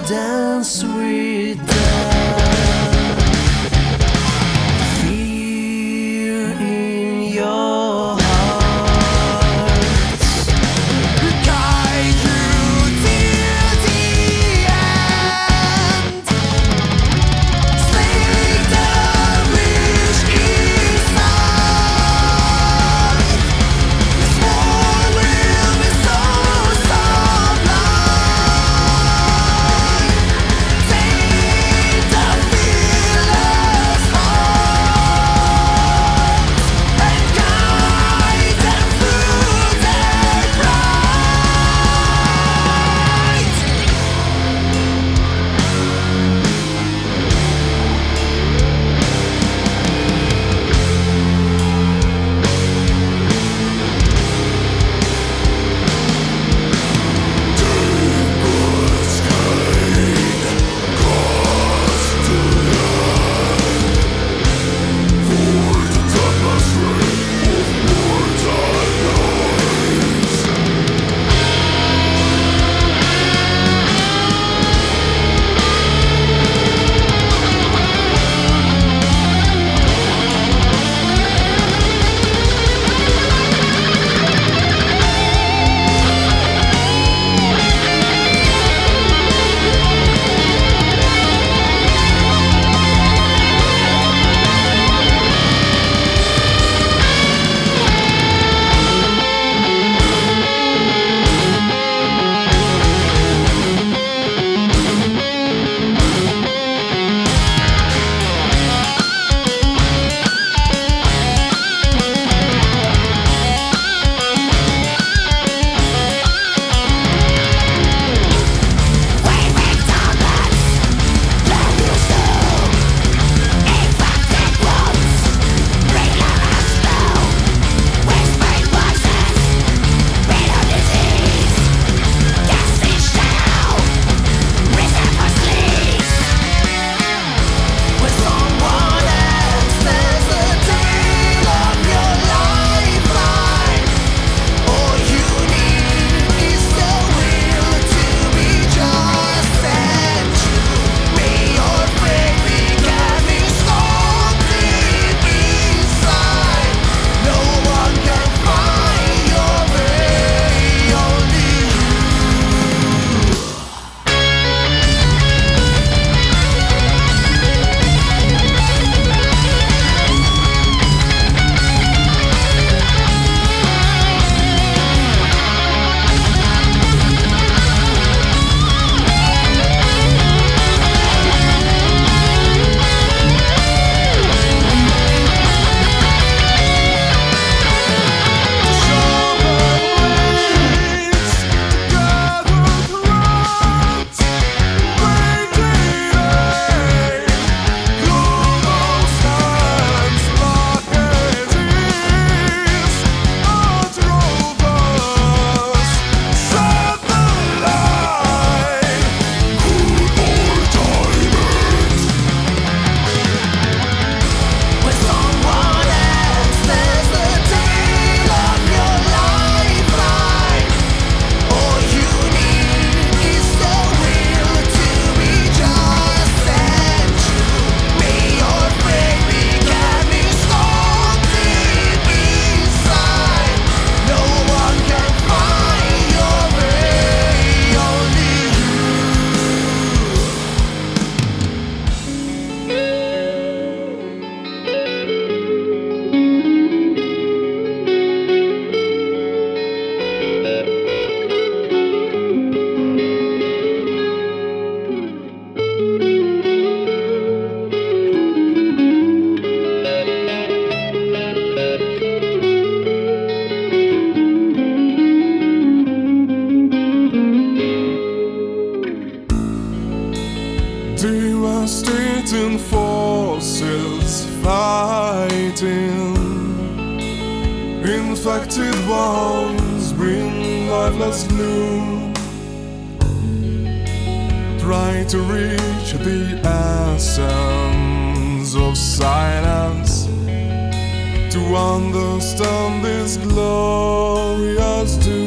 dance with infected ones bring lifeless gloom. Try to reach the essence of silence to understand this glorious doom.